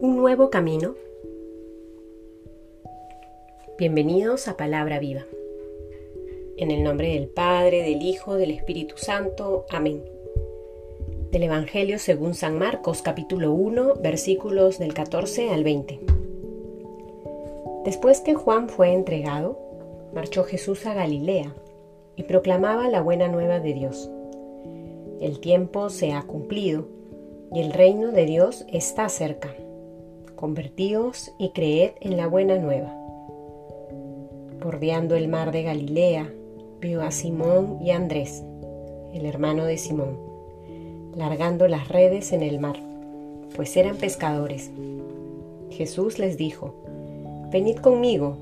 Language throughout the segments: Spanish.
un nuevo camino. Bienvenidos a Palabra Viva. En el nombre del Padre, del Hijo, del Espíritu Santo. Amén. Del Evangelio según San Marcos capítulo 1 versículos del 14 al 20. Después que Juan fue entregado, marchó Jesús a Galilea y proclamaba la buena nueva de Dios. El tiempo se ha cumplido y el reino de Dios está cerca. Convertíos y creed en la buena nueva. Bordeando el mar de Galilea, vio a Simón y Andrés, el hermano de Simón, largando las redes en el mar, pues eran pescadores. Jesús les dijo, Venid conmigo,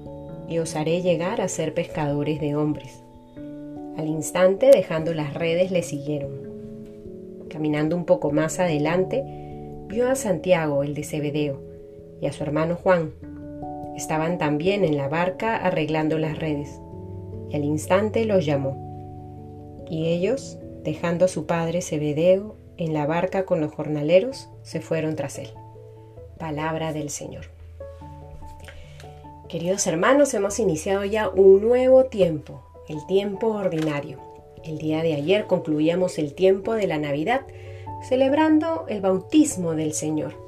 y os haré llegar a ser pescadores de hombres. Al instante, dejando las redes, le siguieron. Caminando un poco más adelante, vio a Santiago, el de Zebedeo, y a su hermano Juan. Estaban también en la barca arreglando las redes, y al instante los llamó. Y ellos, dejando a su padre Zebedeo en la barca con los jornaleros, se fueron tras él. Palabra del Señor. Queridos hermanos, hemos iniciado ya un nuevo tiempo, el tiempo ordinario. El día de ayer concluíamos el tiempo de la Navidad celebrando el bautismo del Señor.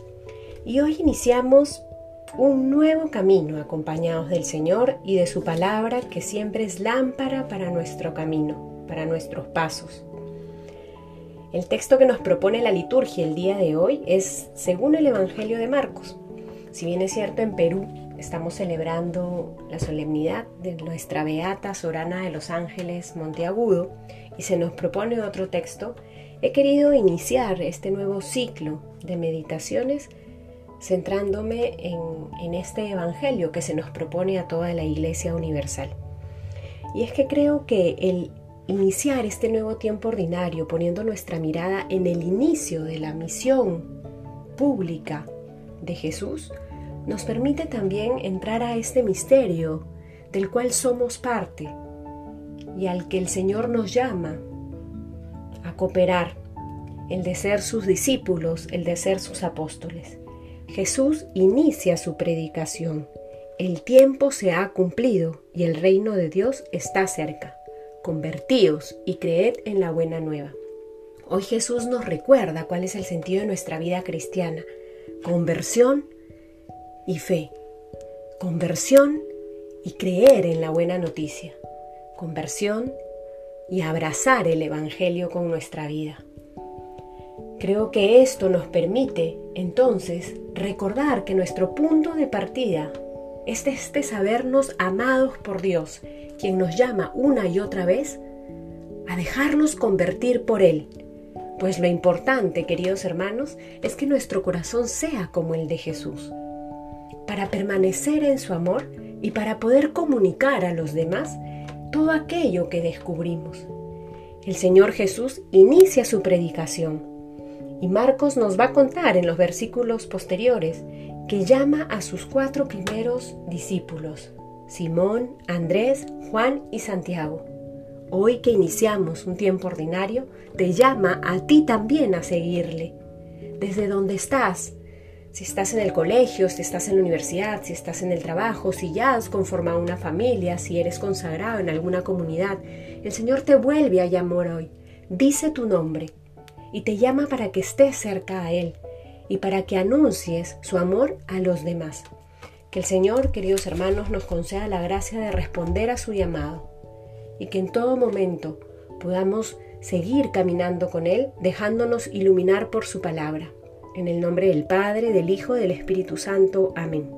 Y hoy iniciamos un nuevo camino acompañados del Señor y de su palabra que siempre es lámpara para nuestro camino, para nuestros pasos. El texto que nos propone la liturgia el día de hoy es según el Evangelio de Marcos. Si bien es cierto en Perú estamos celebrando la solemnidad de nuestra beata Sorana de los Ángeles Monteagudo y se nos propone otro texto, he querido iniciar este nuevo ciclo de meditaciones centrándome en, este Evangelio que se nos propone a toda la Iglesia Universal. Y es que creo que el iniciar este nuevo tiempo ordinario poniendo nuestra mirada en el inicio de la misión pública de Jesús, nos permite también entrar a este misterio del cual somos parte y al que el Señor nos llama a cooperar, el de ser sus discípulos, el de ser sus apóstoles. Jesús inicia su predicación. El tiempo se ha cumplido y el reino de Dios está cerca. Convertíos y creed en la buena nueva. Hoy Jesús nos recuerda cuál es el sentido de nuestra vida cristiana. Conversión y fe. Conversión y creer en la buena noticia. Conversión y abrazar el Evangelio con nuestra vida. Creo que esto nos permite entonces recordar que nuestro punto de partida es este sabernos amados por Dios, quien nos llama una y otra vez a dejarnos convertir por Él. Pues lo importante, queridos hermanos, es que nuestro corazón sea como el de Jesús para permanecer en su amor y para poder comunicar a los demás todo aquello que descubrimos. El Señor Jesús inicia su predicación y Marcos nos va a contar en los versículos posteriores que llama a sus cuatro primeros discípulos, Simón, Andrés, Juan y Santiago. Hoy que iniciamos un tiempo ordinario, te llama a ti también a seguirle. Desde donde estás, si estás en el colegio, si estás en la universidad, si estás en el trabajo, si ya has conformado una familia, si eres consagrado en alguna comunidad, el Señor te vuelve a llamar hoy. Dice tu nombre y te llama para que estés cerca a Él y para que anuncies su amor a los demás. Que el Señor, queridos hermanos, nos conceda la gracia de responder a su llamado y que en todo momento podamos seguir caminando con Él, dejándonos iluminar por su palabra. En el nombre del Padre, del Hijo, del Espíritu Santo. Amén.